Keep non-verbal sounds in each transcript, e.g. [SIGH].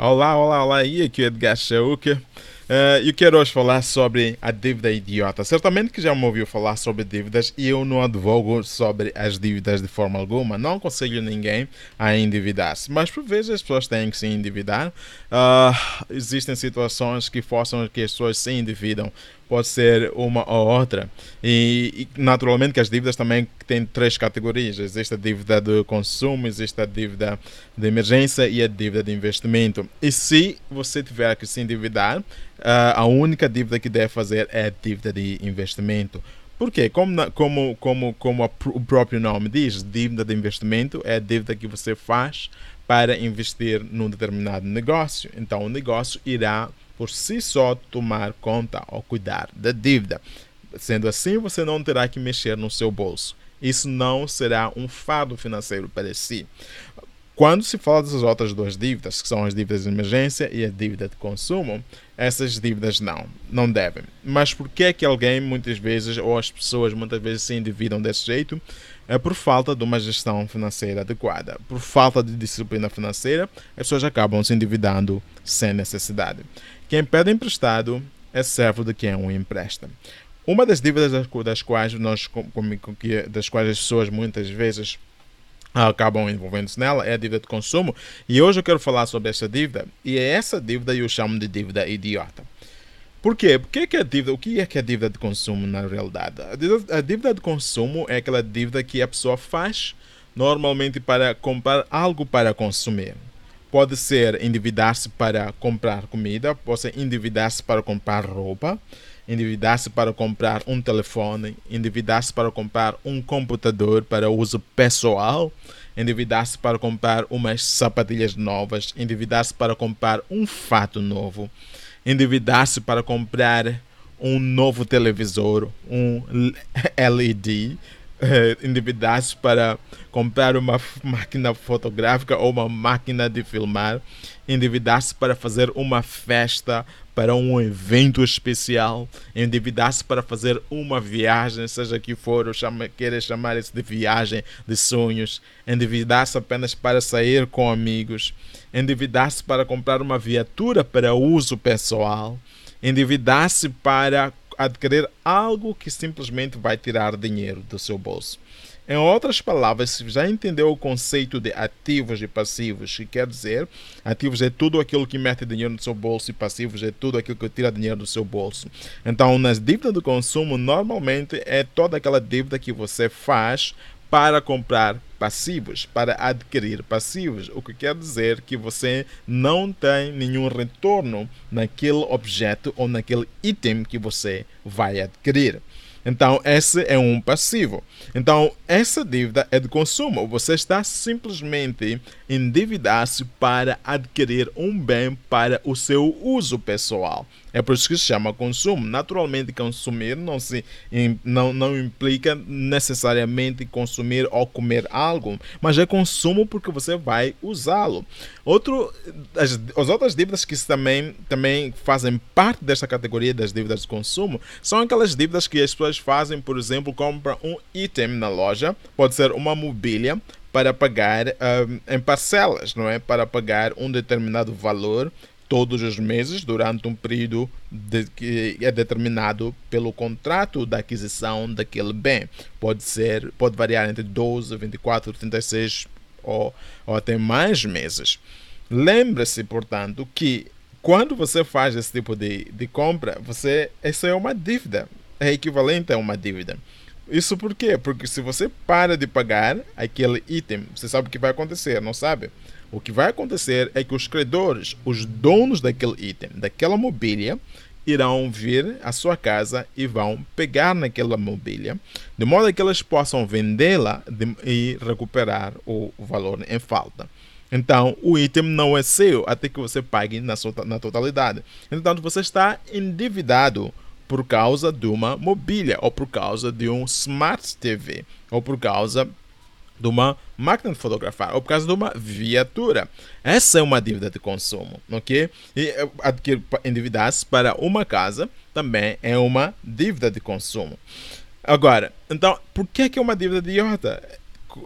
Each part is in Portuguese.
Olá, olá, olá, e aqui é Edgar Chauca. Uh, eu quero hoje falar sobre a dívida idiota. Certamente que já me ouviu falar sobre dívidas e eu não advogo sobre as dívidas de forma alguma. Não aconselho ninguém a endividar-se. Mas por vezes as pessoas têm que se endividar. Uh, existem situações que forçam que as pessoas se endividam pode ser uma ou outra. E, e, naturalmente que as dívidas também têm três categorias. Existe a dívida de consumo, existe a dívida de emergência e a dívida de investimento. E se você tiver que se endividar, a única dívida que deve fazer é a dívida de investimento. Por quê? Como, como, como, como o próprio nome diz, dívida de investimento é a dívida que você faz para investir num determinado negócio. Então, o negócio irá por si só tomar conta ou cuidar da dívida. Sendo assim, você não terá que mexer no seu bolso. Isso não será um fardo financeiro para si. Quando se fala das outras duas dívidas, que são as dívidas de emergência e a dívida de consumo, essas dívidas não, não devem. Mas por que é que alguém muitas vezes, ou as pessoas muitas vezes se endividam desse jeito? É por falta de uma gestão financeira adequada. Por falta de disciplina financeira, as pessoas acabam se endividando sem necessidade. Quem pede emprestado é servo de quem o empresta. Uma das dívidas das quais, nós, das quais as pessoas muitas vezes acabam envolvendo-se nela é a dívida de consumo. E hoje eu quero falar sobre essa dívida. E é essa dívida eu chamo de dívida idiota. Por quê? Porque que a dívida, o que é que é a dívida de consumo na realidade? A dívida, a dívida de consumo é aquela dívida que a pessoa faz normalmente para comprar algo para consumir. Pode ser endividar-se para comprar comida, pode ser endividar-se para comprar roupa, endividar-se para comprar um telefone, endividar-se para comprar um computador para uso pessoal, endividar-se para comprar umas sapatilhas novas, endividar-se para comprar um fato novo, endividar-se para comprar um novo televisor, um [LAUGHS] LED, eh, endividar-se para comprar uma máquina fotográfica ou uma máquina de filmar, endividar-se para fazer uma festa, para um evento especial, endividar-se para fazer uma viagem, seja que for, ou chama, queira chamar isso de viagem de sonhos, endividar-se apenas para sair com amigos, endividar-se para comprar uma viatura para uso pessoal, endividar-se para adquirir algo que simplesmente vai tirar dinheiro do seu bolso. Em outras palavras, se já entendeu o conceito de ativos e passivos, que quer dizer, ativos é tudo aquilo que mete dinheiro no seu bolso e passivos é tudo aquilo que tira dinheiro do seu bolso. Então, nas dívidas do consumo, normalmente é toda aquela dívida que você faz para comprar passivos, para adquirir passivos, o que quer dizer que você não tem nenhum retorno naquele objeto ou naquele item que você vai adquirir. Então, esse é um passivo. Então, essa dívida é de consumo. Você está simplesmente endividar-se para adquirir um bem para o seu uso pessoal. É por isso que se chama consumo. Naturalmente, consumir não, se, não, não implica necessariamente consumir ou comer algo, mas é consumo porque você vai usá-lo. Outro, as, as outras dívidas que também, também fazem parte desta categoria das dívidas de consumo são aquelas dívidas que as pessoas fazem, por exemplo, compram um item na loja, pode ser uma mobília, para pagar um, em parcelas, não é? Para pagar um determinado valor todos os meses durante um período de, que é determinado pelo contrato da aquisição daquele bem. Pode ser, pode variar entre 12, 24, 36 ou, ou até mais meses. Lembre-se, portanto, que quando você faz esse tipo de, de compra, você isso é uma dívida, é equivalente a uma dívida. Isso por quê? Porque se você para de pagar aquele item, você sabe o que vai acontecer, não sabe? O que vai acontecer é que os credores, os donos daquele item, daquela mobília, irão vir à sua casa e vão pegar naquela mobília, de modo que eles possam vendê-la e recuperar o valor em falta. Então, o item não é seu até que você pague na, sua, na totalidade. Então, você está endividado por causa de uma mobília, ou por causa de um Smart TV, ou por causa de uma máquina de fotografar ou por causa de uma viatura. Essa é uma dívida de consumo, ok? E eh, adquirir endividar-se para uma casa também é uma dívida de consumo. Agora, então, por que é uma dívida idiota?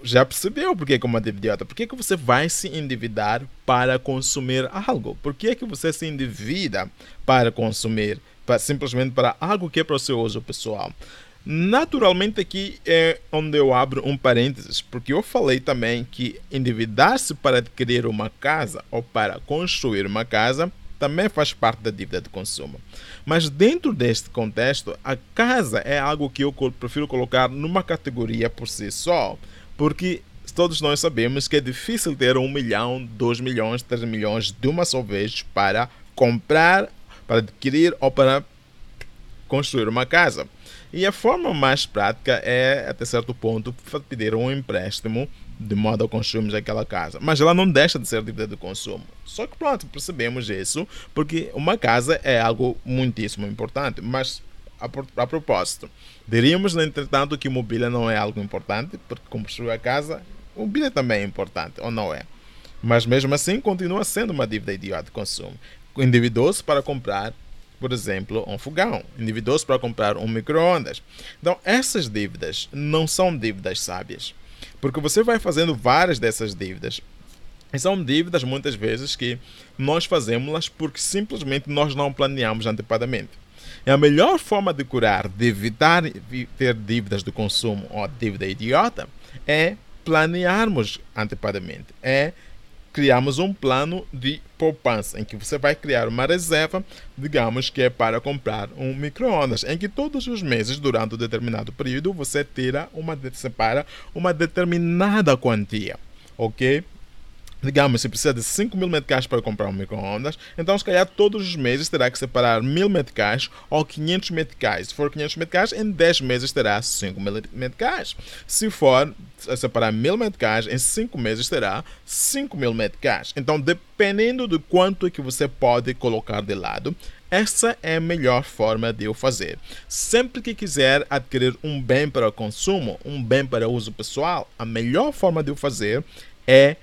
já percebeu porque que é uma dívida idiota? Por que, que você vai se endividar para consumir algo? Por que, que você se endivida para consumir? Para, simplesmente para algo que é para o seu uso pessoal. Naturalmente, aqui é onde eu abro um parênteses, porque eu falei também que endividar-se para adquirir uma casa ou para construir uma casa também faz parte da dívida de consumo. Mas dentro deste contexto, a casa é algo que eu prefiro colocar numa categoria por si só, porque todos nós sabemos que é difícil ter um milhão, dois milhões, três milhões de uma só vez para comprar, para adquirir ou para construir uma casa. E a forma mais prática é, até certo ponto, pedir um empréstimo de modo a construirmos aquela casa. Mas ela não deixa de ser dívida de consumo. Só que pronto, percebemos isso, porque uma casa é algo muitíssimo importante. Mas a, propósito, diríamos, entretanto, que mobília não é algo importante, porque construir a casa, mobília também é importante, ou não é? Mas mesmo assim, continua sendo uma dívida idiota de consumo. Endividou-se para comprar por exemplo, um fogão, endividou-se para comprar um micro-ondas. Então, essas dívidas não são dívidas sábias. Porque você vai fazendo várias dessas dívidas. E são dívidas muitas vezes que nós fazemos-las porque simplesmente nós não planeamos antecipadamente. E a melhor forma de curar, de evitar ter dívidas de consumo ou dívida idiota, é planearmos antecipadamente. É criarmos um plano de poupança, em que você vai criar uma reserva, digamos que é para comprar um micro-ondas, em que todos os meses, durante um determinado período, você tira uma, separa uma determinada quantia, ok? Digamos, se precisa de 5 mil meticais para comprar um micro-ondas, então se calhar todos os meses terá que separar mil meticais ou 500 meticais. Se for 500 meticais, em 10 meses terá 5 mil meticais. Se for separar mil meticais, em 5 meses terá 5 mil meticais. Então, dependendo do quanto que você pode colocar de lado, essa é a melhor forma de o fazer. Sempre que quiser adquirir um bem para consumo, um bem para uso pessoal, a melhor forma de o fazer é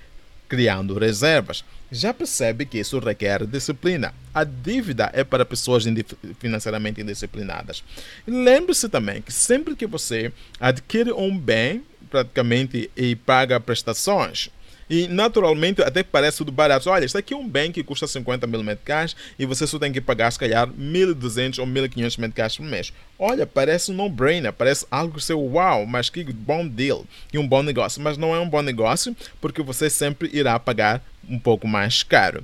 criando reservas. Já percebe que isso requer disciplina. A dívida é para pessoas financeiramente indisciplinadas. Lembre-se também que sempre que você adquire um bem, praticamente, e paga prestações, e naturalmente até parece tudo barato. Olha, isso aqui é um bem que custa 50 mil meticais e você só tem que pagar, se calhar, 1.200 ou 1.500 meticais por mês. Olha, parece um no-brainer, parece algo que seu uau, mas que bom deal e um bom negócio. Mas não é um bom negócio porque você sempre irá pagar um pouco mais caro.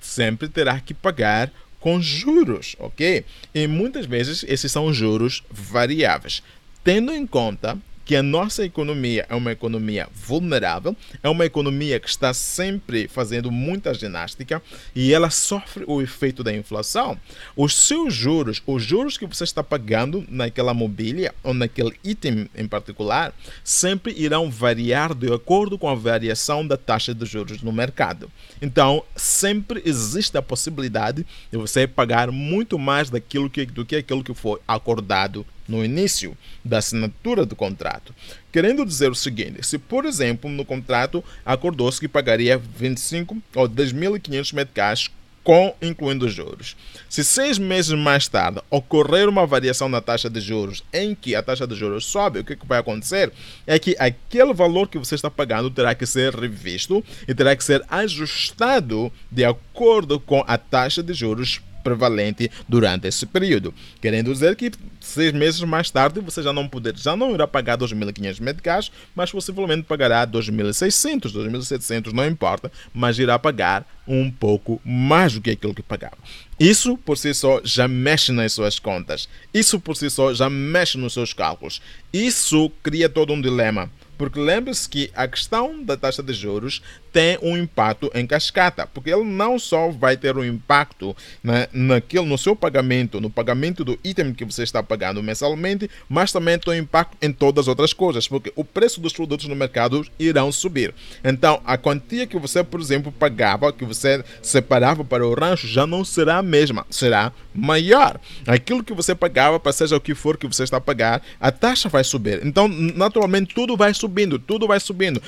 Sempre terá que pagar com juros, ok? E muitas vezes esses são juros variáveis. Tendo em conta que a nossa economia é uma economia vulnerável, é uma economia que está sempre fazendo muita ginástica e ela sofre o efeito da inflação. Os seus juros, os juros que você está pagando naquela mobília ou naquele item em particular, sempre irão variar de acordo com a variação da taxa de juros no mercado. Então, sempre existe a possibilidade de você pagar muito mais daquilo que, do que aquilo que foi acordado no início da assinatura do contrato. Querendo dizer o seguinte: se, por exemplo, no contrato acordou-se que pagaria 25 ou 10.500 meticais com incluindo juros. Se seis meses mais tarde ocorrer uma variação na taxa de juros em que a taxa de juros sobe, o que, que vai acontecer é que aquele valor que você está pagando terá que ser revisto e terá que ser ajustado de acordo com a taxa de juros prevalente durante esse período. Querendo dizer que seis meses mais tarde você já não poder, já não irá pagar 2.500 meticais, mas possivelmente pagará 2.600, 2.700, não importa, mas irá pagar um pouco mais do que aquilo que pagava. Isso por si só já mexe nas suas contas. Isso por si só já mexe nos seus cálculos. Isso cria todo um dilema. Porque lembre-se que a questão da taxa de juros tem um impacto em cascata, porque ele não só vai ter um impacto na, naquilo, no seu pagamento, no pagamento do item que você está pagando mensalmente, mas também tem um impacto em todas as outras coisas, porque o preço dos produtos no mercado irão subir. Então, a quantia que você, por exemplo, pagava, que você separava para o rancho, já não será a mesma, será maior. Aquilo que você pagava, para seja o que for que você está a pagar, a taxa vai subir. Então, naturalmente, tudo vai subindo, tudo vai subindo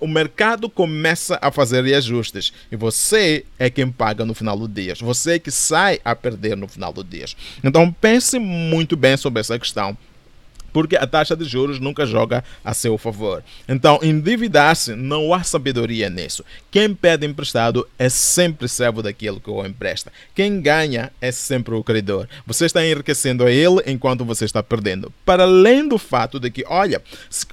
o mercado começa a fazer reajustes e você é quem paga no final do dia. Você é que sai a perder no final do dia. Então pense muito bem sobre essa questão. Porque a taxa de juros nunca joga a seu favor. Então, endividar-se não há sabedoria nisso. Quem pede emprestado é sempre servo daquilo que o empresta. Quem ganha é sempre o credor. Você está enriquecendo a ele enquanto você está perdendo. Para além do fato de que, olha,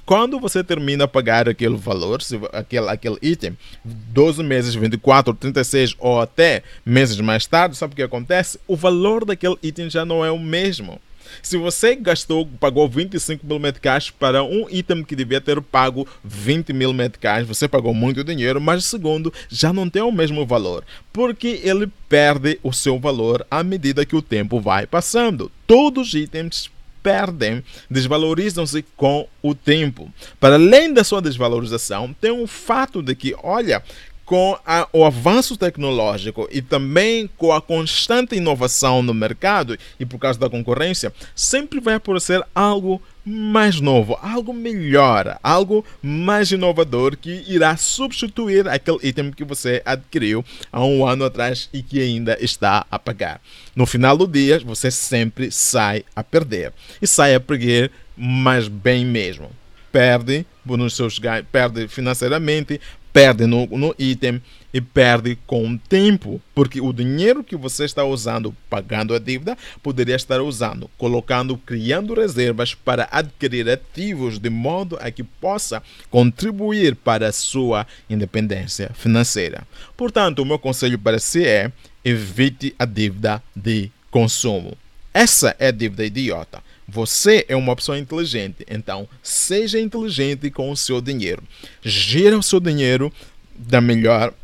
quando você termina a pagar aquele valor, aquele, aquele item, 12 meses, 24, 36 ou até meses mais tarde, sabe o que acontece? O valor daquele item já não é o mesmo. Se você gastou, pagou 25 mil meticais para um item que devia ter pago 20 mil meticais, você pagou muito dinheiro, mas segundo, já não tem o mesmo valor, porque ele perde o seu valor à medida que o tempo vai passando. Todos os itens perdem, desvalorizam-se com o tempo. Para além da sua desvalorização, tem o fato de que, olha, com a, o avanço tecnológico e também com a constante inovação no mercado e por causa da concorrência, sempre vai aparecer algo mais novo, algo melhor, algo mais inovador que irá substituir aquele item que você adquiriu há um ano atrás e que ainda está a pagar. No final do dia, você sempre sai a perder e sai a perder, mas bem mesmo. Perde nos seus perde financeiramente, perde no, no item e perde com o tempo, porque o dinheiro que você está usando pagando a dívida poderia estar usando, colocando, criando reservas para adquirir ativos de modo a que possa contribuir para a sua independência financeira. Portanto, o meu conselho para si é evite a dívida de consumo. Essa é a dívida idiota. Você é uma pessoa inteligente, então seja inteligente com o seu dinheiro. Gira o seu dinheiro da melhor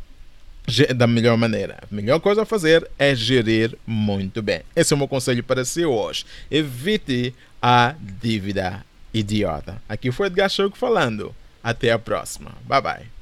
da melhor maneira. A melhor coisa a fazer é gerir muito bem. Esse é o meu conselho para si hoje. Evite a dívida idiota. Aqui foi Edgar Choco falando. Até a próxima. Bye bye.